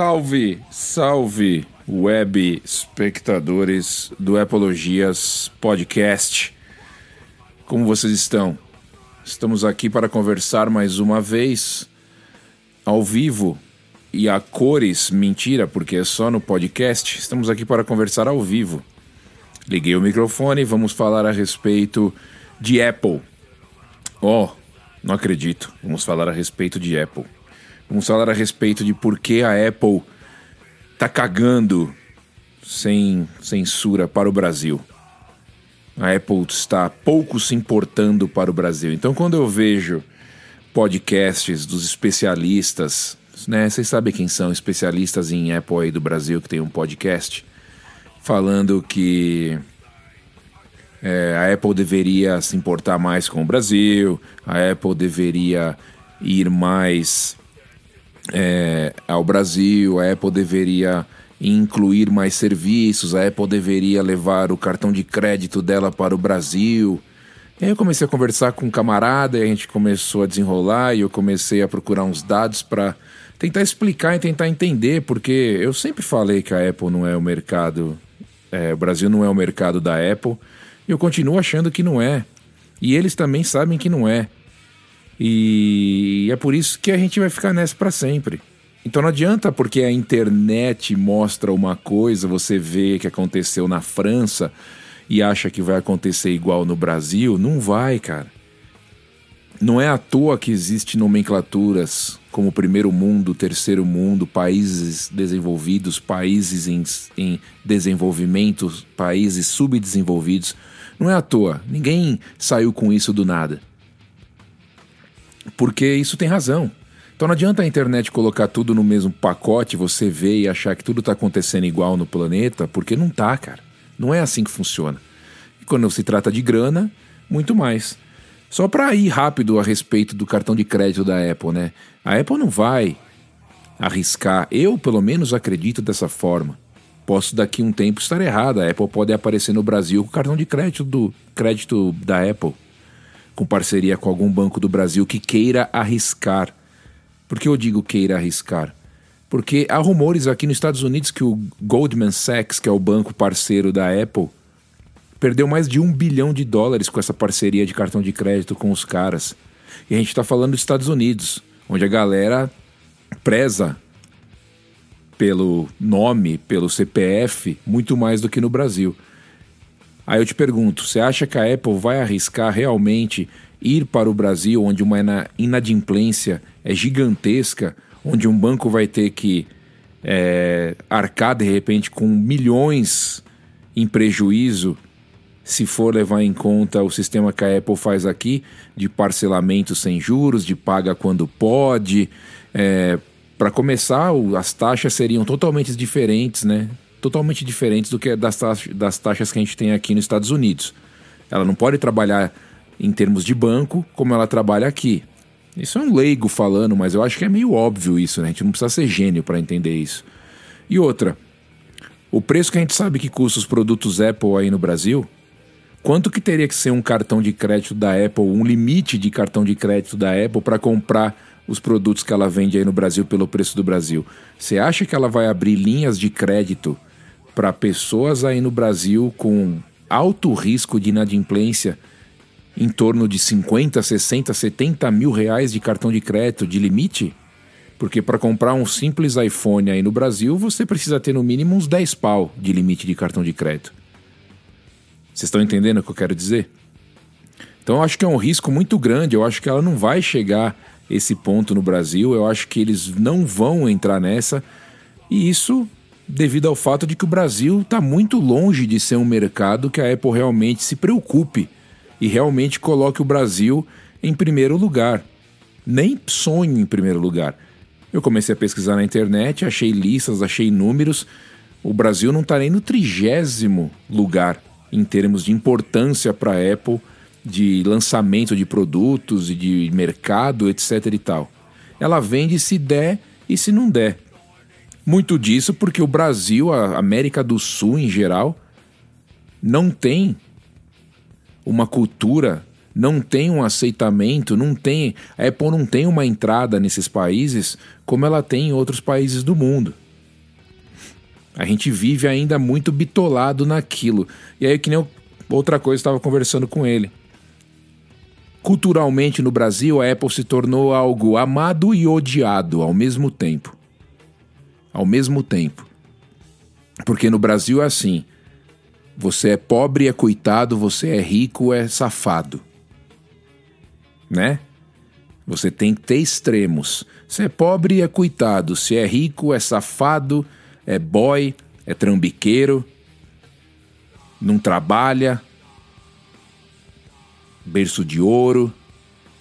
Salve, salve, web espectadores do Apologias Podcast. Como vocês estão? Estamos aqui para conversar mais uma vez, ao vivo e a cores, mentira, porque é só no podcast. Estamos aqui para conversar ao vivo. Liguei o microfone vamos falar a respeito de Apple. Oh, não acredito. Vamos falar a respeito de Apple. Vamos falar a respeito de por que a Apple tá cagando sem censura para o Brasil. A Apple está pouco se importando para o Brasil. Então, quando eu vejo podcasts dos especialistas, né? Vocês sabem quem são especialistas em Apple aí do Brasil que tem um podcast falando que é, a Apple deveria se importar mais com o Brasil, a Apple deveria ir mais é, ao Brasil, a Apple deveria incluir mais serviços, a Apple deveria levar o cartão de crédito dela para o Brasil. E aí eu comecei a conversar com um camarada e a gente começou a desenrolar e eu comecei a procurar uns dados para tentar explicar e tentar entender, porque eu sempre falei que a Apple não é o mercado, é, o Brasil não é o mercado da Apple, e eu continuo achando que não é. E eles também sabem que não é. E é por isso que a gente vai ficar nessa para sempre. Então não adianta porque a internet mostra uma coisa, você vê que aconteceu na França e acha que vai acontecer igual no Brasil, não vai, cara. Não é à toa que existe nomenclaturas como primeiro mundo, terceiro mundo, países desenvolvidos, países em, em desenvolvimento, países subdesenvolvidos. Não é à toa. Ninguém saiu com isso do nada porque isso tem razão. Então não adianta a internet colocar tudo no mesmo pacote, você ver e achar que tudo está acontecendo igual no planeta, porque não tá, cara. Não é assim que funciona. E quando se trata de grana, muito mais. Só para ir rápido a respeito do cartão de crédito da Apple, né? A Apple não vai arriscar. Eu, pelo menos, acredito dessa forma. Posso daqui um tempo estar errado. A Apple pode aparecer no Brasil com o cartão de crédito do crédito da Apple com parceria com algum banco do Brasil que queira arriscar. Por que eu digo queira arriscar? Porque há rumores aqui nos Estados Unidos que o Goldman Sachs, que é o banco parceiro da Apple, perdeu mais de um bilhão de dólares com essa parceria de cartão de crédito com os caras. E a gente está falando dos Estados Unidos, onde a galera preza pelo nome, pelo CPF, muito mais do que no Brasil. Aí eu te pergunto, você acha que a Apple vai arriscar realmente ir para o Brasil, onde uma inadimplência é gigantesca, onde um banco vai ter que é, arcar de repente com milhões em prejuízo, se for levar em conta o sistema que a Apple faz aqui, de parcelamento sem juros, de paga quando pode. É, para começar, as taxas seriam totalmente diferentes, né? Totalmente diferentes do que das, taxas, das taxas que a gente tem aqui nos Estados Unidos. Ela não pode trabalhar em termos de banco como ela trabalha aqui. Isso é um leigo falando, mas eu acho que é meio óbvio isso, né? A gente não precisa ser gênio para entender isso. E outra, o preço que a gente sabe que custa os produtos Apple aí no Brasil, quanto que teria que ser um cartão de crédito da Apple, um limite de cartão de crédito da Apple para comprar os produtos que ela vende aí no Brasil pelo preço do Brasil? Você acha que ela vai abrir linhas de crédito para pessoas aí no Brasil com alto risco de inadimplência, em torno de 50, 60, 70 mil reais de cartão de crédito de limite? Porque para comprar um simples iPhone aí no Brasil, você precisa ter no mínimo uns 10 pau de limite de cartão de crédito. Vocês estão entendendo o que eu quero dizer? Então eu acho que é um risco muito grande. Eu acho que ela não vai chegar esse ponto no Brasil. Eu acho que eles não vão entrar nessa. E isso devido ao fato de que o Brasil está muito longe de ser um mercado que a Apple realmente se preocupe e realmente coloque o Brasil em primeiro lugar. Nem sonho em primeiro lugar. Eu comecei a pesquisar na internet, achei listas, achei números. O Brasil não está nem no trigésimo lugar em termos de importância para a Apple, de lançamento de produtos e de mercado, etc. e tal. Ela vende se der e se não der. Muito disso porque o Brasil, a América do Sul em geral, não tem uma cultura, não tem um aceitamento, não tem. A Apple não tem uma entrada nesses países como ela tem em outros países do mundo. A gente vive ainda muito bitolado naquilo. E aí, que nem outra coisa, estava conversando com ele. Culturalmente no Brasil, a Apple se tornou algo amado e odiado ao mesmo tempo. Ao mesmo tempo. Porque no Brasil é assim: você é pobre, é coitado, você é rico, é safado. Né? Você tem que ter extremos. Se é pobre, é coitado. Se é rico, é safado, é boy, é trambiqueiro, não trabalha, berço de ouro.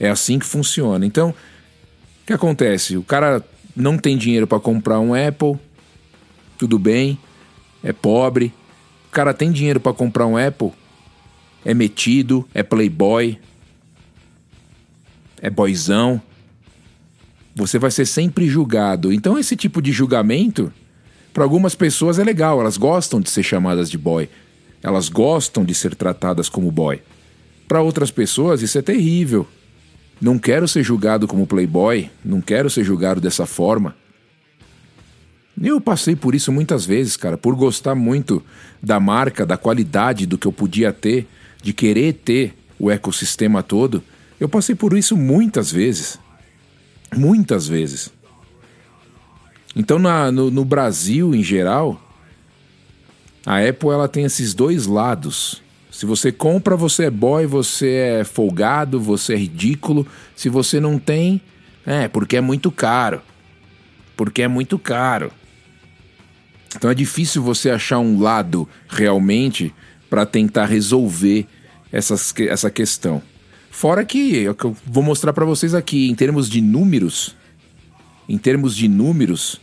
É assim que funciona. Então, o que acontece? O cara não tem dinheiro para comprar um Apple, tudo bem, é pobre, o cara tem dinheiro para comprar um Apple, é metido, é playboy, é boyzão. Você vai ser sempre julgado. Então, esse tipo de julgamento, para algumas pessoas é legal, elas gostam de ser chamadas de boy. Elas gostam de ser tratadas como boy. Para outras pessoas, isso é terrível. Não quero ser julgado como playboy, não quero ser julgado dessa forma. Eu passei por isso muitas vezes, cara, por gostar muito da marca, da qualidade do que eu podia ter, de querer ter o ecossistema todo. Eu passei por isso muitas vezes. Muitas vezes. Então, na, no, no Brasil, em geral, a Apple ela tem esses dois lados. Se você compra, você é boy, você é folgado, você é ridículo. Se você não tem, é porque é muito caro. Porque é muito caro. Então é difícil você achar um lado realmente para tentar resolver essas, essa questão. Fora que, é o que eu vou mostrar para vocês aqui, em termos de números, em termos de números,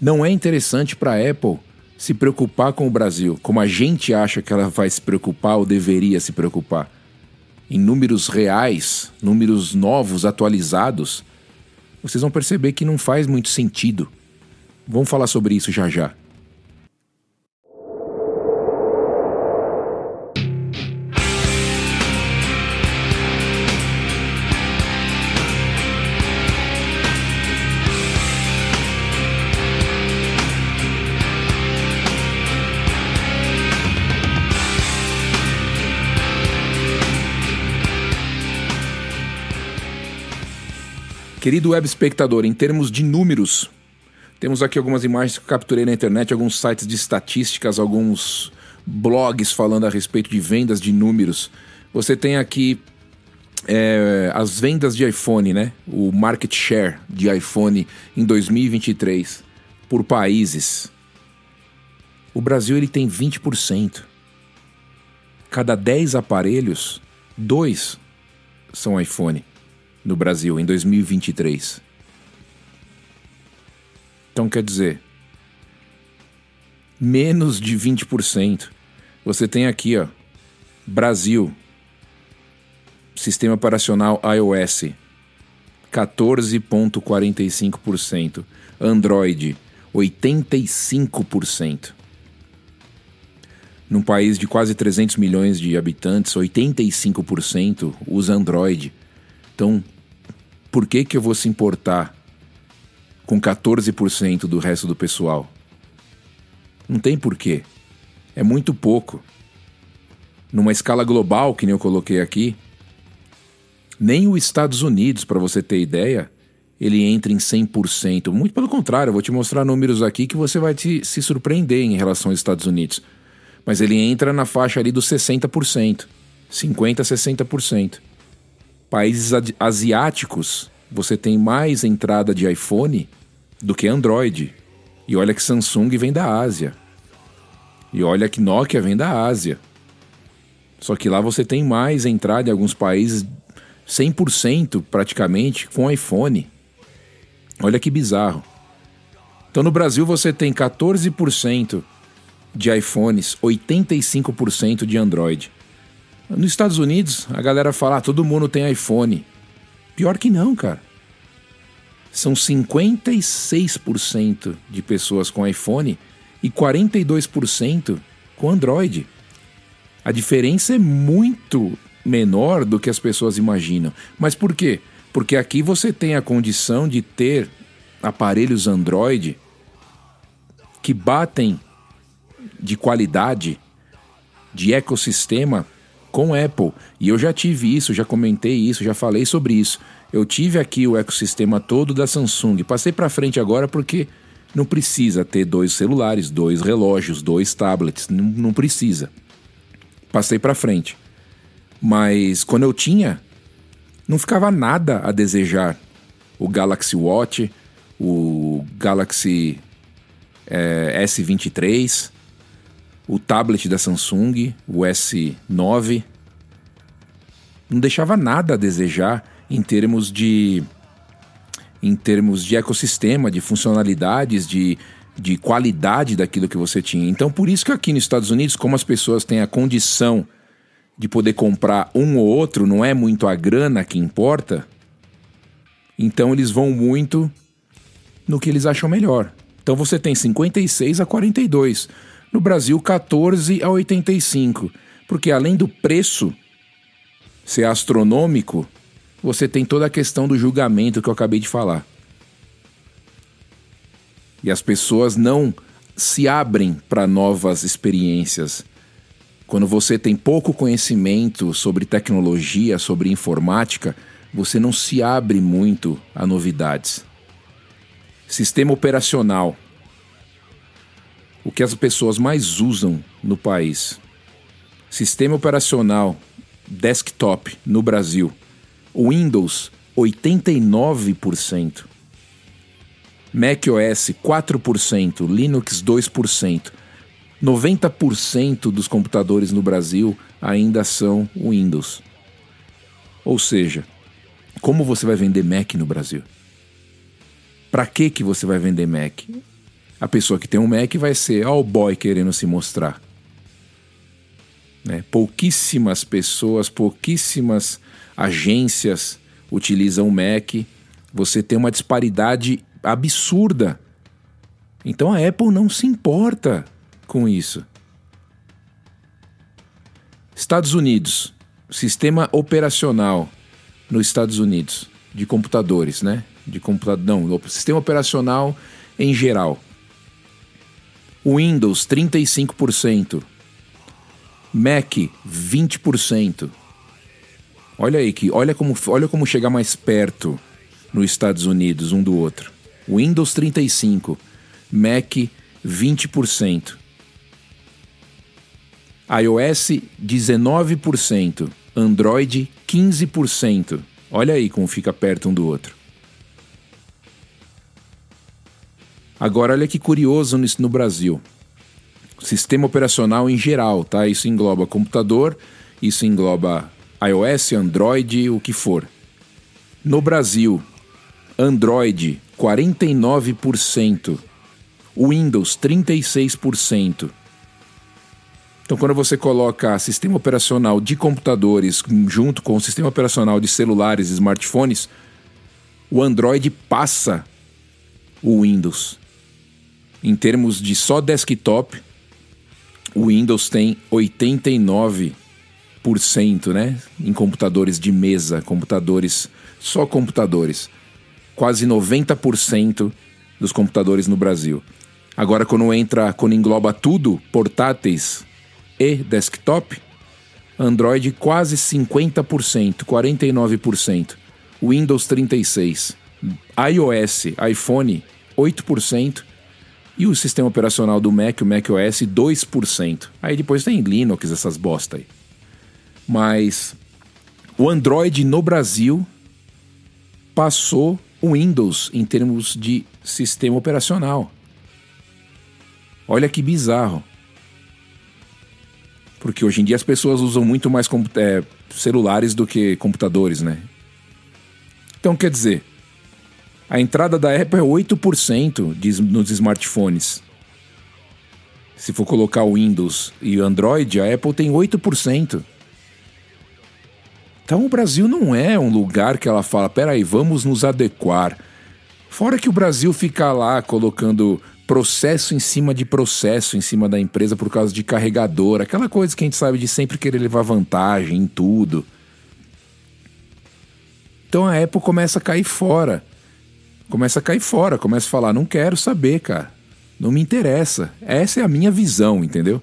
não é interessante para a Apple se preocupar com o Brasil, como a gente acha que ela vai se preocupar ou deveria se preocupar. Em números reais, números novos, atualizados, vocês vão perceber que não faz muito sentido Vamos falar sobre isso já já. Querido web espectador, em termos de números, temos aqui algumas imagens que eu capturei na internet, alguns sites de estatísticas, alguns blogs falando a respeito de vendas de números. Você tem aqui é, as vendas de iPhone, né? O market share de iPhone em 2023 por países. O Brasil ele tem 20%. Cada 10 aparelhos, dois são iPhone no Brasil em 2023. Então quer dizer, menos de 20%. Você tem aqui, ó, Brasil, sistema operacional iOS, 14,45%. Android, 85%. Num país de quase 300 milhões de habitantes, 85% usa Android. Então, por que, que eu vou se importar com 14% do resto do pessoal. Não tem porquê. É muito pouco. Numa escala global, que nem eu coloquei aqui, nem os Estados Unidos, para você ter ideia, ele entra em 100%. Muito pelo contrário, eu vou te mostrar números aqui que você vai te, se surpreender em relação aos Estados Unidos. Mas ele entra na faixa ali dos 60%, 50% a 60%. Países asiáticos, você tem mais entrada de iPhone do que Android. E olha que Samsung vem da Ásia. E olha que Nokia vem da Ásia. Só que lá você tem mais entrada em alguns países 100% praticamente com iPhone. Olha que bizarro. Então no Brasil você tem 14% de iPhones, 85% de Android. Nos Estados Unidos, a galera fala: ah, todo mundo tem iPhone. Pior que não, cara são 56% de pessoas com iPhone e 42% com Android. A diferença é muito menor do que as pessoas imaginam. Mas por quê? Porque aqui você tem a condição de ter aparelhos Android que batem de qualidade, de ecossistema com Apple. E eu já tive isso, já comentei isso, já falei sobre isso. Eu tive aqui o ecossistema todo da Samsung. Passei para frente agora porque não precisa ter dois celulares, dois relógios, dois tablets, não, não precisa. Passei para frente. Mas quando eu tinha, não ficava nada a desejar. O Galaxy Watch, o Galaxy é, S23, o tablet da Samsung, o S9, não deixava nada a desejar em termos de em termos de ecossistema, de funcionalidades, de, de qualidade daquilo que você tinha. Então, por isso que aqui nos Estados Unidos, como as pessoas têm a condição de poder comprar um ou outro, não é muito a grana que importa, então eles vão muito no que eles acham melhor. Então você tem 56 a 42. No Brasil, 14 a 85. Porque além do preço ser astronômico, você tem toda a questão do julgamento que eu acabei de falar. E as pessoas não se abrem para novas experiências. Quando você tem pouco conhecimento sobre tecnologia, sobre informática, você não se abre muito a novidades. Sistema operacional o que as pessoas mais usam no país. Sistema operacional desktop no Brasil. Windows 89%. macOS 4%, Linux 2%. 90% dos computadores no Brasil ainda são Windows. Ou seja, como você vai vender Mac no Brasil? Para que que você vai vender Mac? A pessoa que tem um Mac vai ser ó o boy querendo se mostrar. Né? Pouquíssimas pessoas, pouquíssimas agências utilizam o Mac. Você tem uma disparidade absurda. Então a Apple não se importa com isso. Estados Unidos, sistema operacional nos Estados Unidos de computadores, né? De computador, não, sistema operacional em geral. Windows 35%, Mac 20%. Olha aí que olha como olha como chegar mais perto nos Estados Unidos um do outro. Windows 35, Mac 20%. iOS 19%, Android 15%. Olha aí como fica perto um do outro. Agora, olha que curioso nisso no Brasil. Sistema operacional em geral, tá? Isso engloba computador, isso engloba iOS, Android, o que for. No Brasil, Android 49%, Windows 36%. Então, quando você coloca sistema operacional de computadores junto com o sistema operacional de celulares e smartphones, o Android passa o Windows. Em termos de só desktop, o Windows tem 89%, né? Em computadores de mesa, computadores, só computadores. Quase 90% dos computadores no Brasil. Agora, quando entra, quando engloba tudo, portáteis e desktop, Android quase 50%, 49%. Windows 36%. iOS, iPhone 8%. E o sistema operacional do Mac, o Mac OS, 2%. Aí depois tem Linux, essas bosta aí. Mas o Android no Brasil passou o Windows em termos de sistema operacional. Olha que bizarro. Porque hoje em dia as pessoas usam muito mais é, celulares do que computadores, né? Então quer dizer, a entrada da Apple é 8% de, nos smartphones. Se for colocar o Windows e o Android, a Apple tem 8%. Então o Brasil não é um lugar que ela fala, peraí, vamos nos adequar. Fora que o Brasil fica lá colocando processo em cima de processo em cima da empresa por causa de carregador, aquela coisa que a gente sabe de sempre querer levar vantagem em tudo. Então a Apple começa a cair fora começa a cair fora, começa a falar: não quero saber, cara. Não me interessa. Essa é a minha visão, entendeu?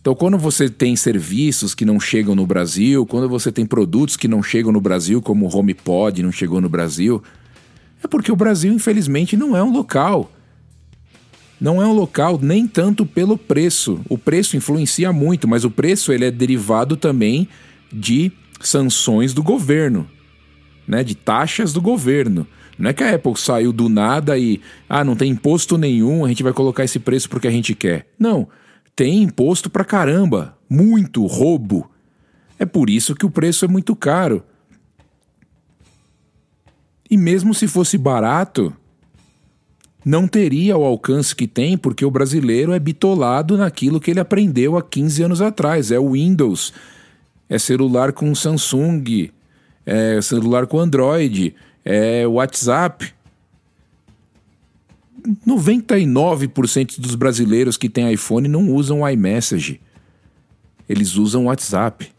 Então, quando você tem serviços que não chegam no Brasil, quando você tem produtos que não chegam no Brasil, como o HomePod não chegou no Brasil, é porque o Brasil, infelizmente, não é um local. Não é um local nem tanto pelo preço. O preço influencia muito, mas o preço ele é derivado também de sanções do governo, né? De taxas do governo. Não é que a Apple saiu do nada e ah, não tem imposto nenhum, a gente vai colocar esse preço porque a gente quer. Não, tem imposto pra caramba, muito roubo. É por isso que o preço é muito caro. E mesmo se fosse barato, não teria o alcance que tem, porque o brasileiro é bitolado naquilo que ele aprendeu há 15 anos atrás. É o Windows, é celular com Samsung, é celular com Android, é WhatsApp. 99% dos brasileiros que têm iPhone não usam iMessage. Eles usam WhatsApp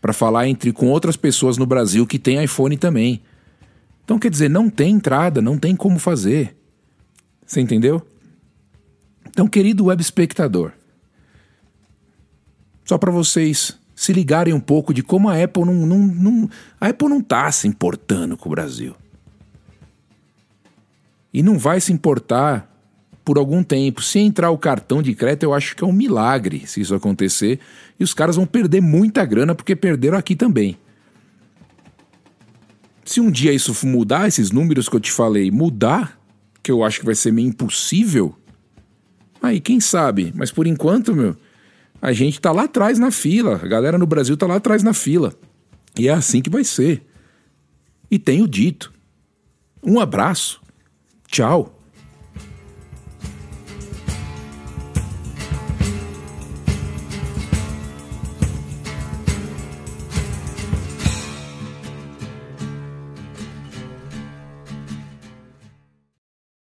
para falar entre com outras pessoas no Brasil que têm iPhone também. Então quer dizer, não tem entrada, não tem como fazer. Você entendeu? Então, querido web espectador, só para vocês se ligarem um pouco de como a Apple não, não, não a Apple não está se importando com o Brasil. E não vai se importar por algum tempo. Se entrar o cartão de crédito, eu acho que é um milagre se isso acontecer. E os caras vão perder muita grana porque perderam aqui também. Se um dia isso mudar, esses números que eu te falei mudar, que eu acho que vai ser meio impossível, aí quem sabe? Mas por enquanto, meu, a gente tá lá atrás na fila. A galera no Brasil tá lá atrás na fila. E é assim que vai ser. E tenho dito. Um abraço. Tchau.